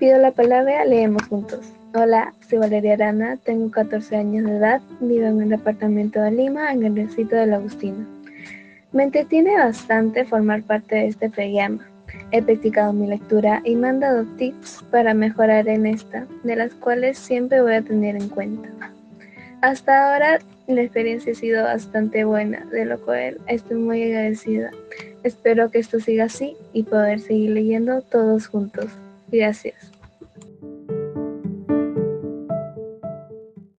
Pido la palabra, leemos juntos. Hola, soy Valeria Arana, tengo 14 años de edad, vivo en el departamento de Lima, en el distrito del Agustino. Me entretiene bastante formar parte de este programa. He practicado mi lectura y me han dado tips para mejorar en esta, de las cuales siempre voy a tener en cuenta. Hasta ahora la experiencia ha sido bastante buena, de lo cual estoy muy agradecida. Espero que esto siga así y poder seguir leyendo todos juntos. Gracias.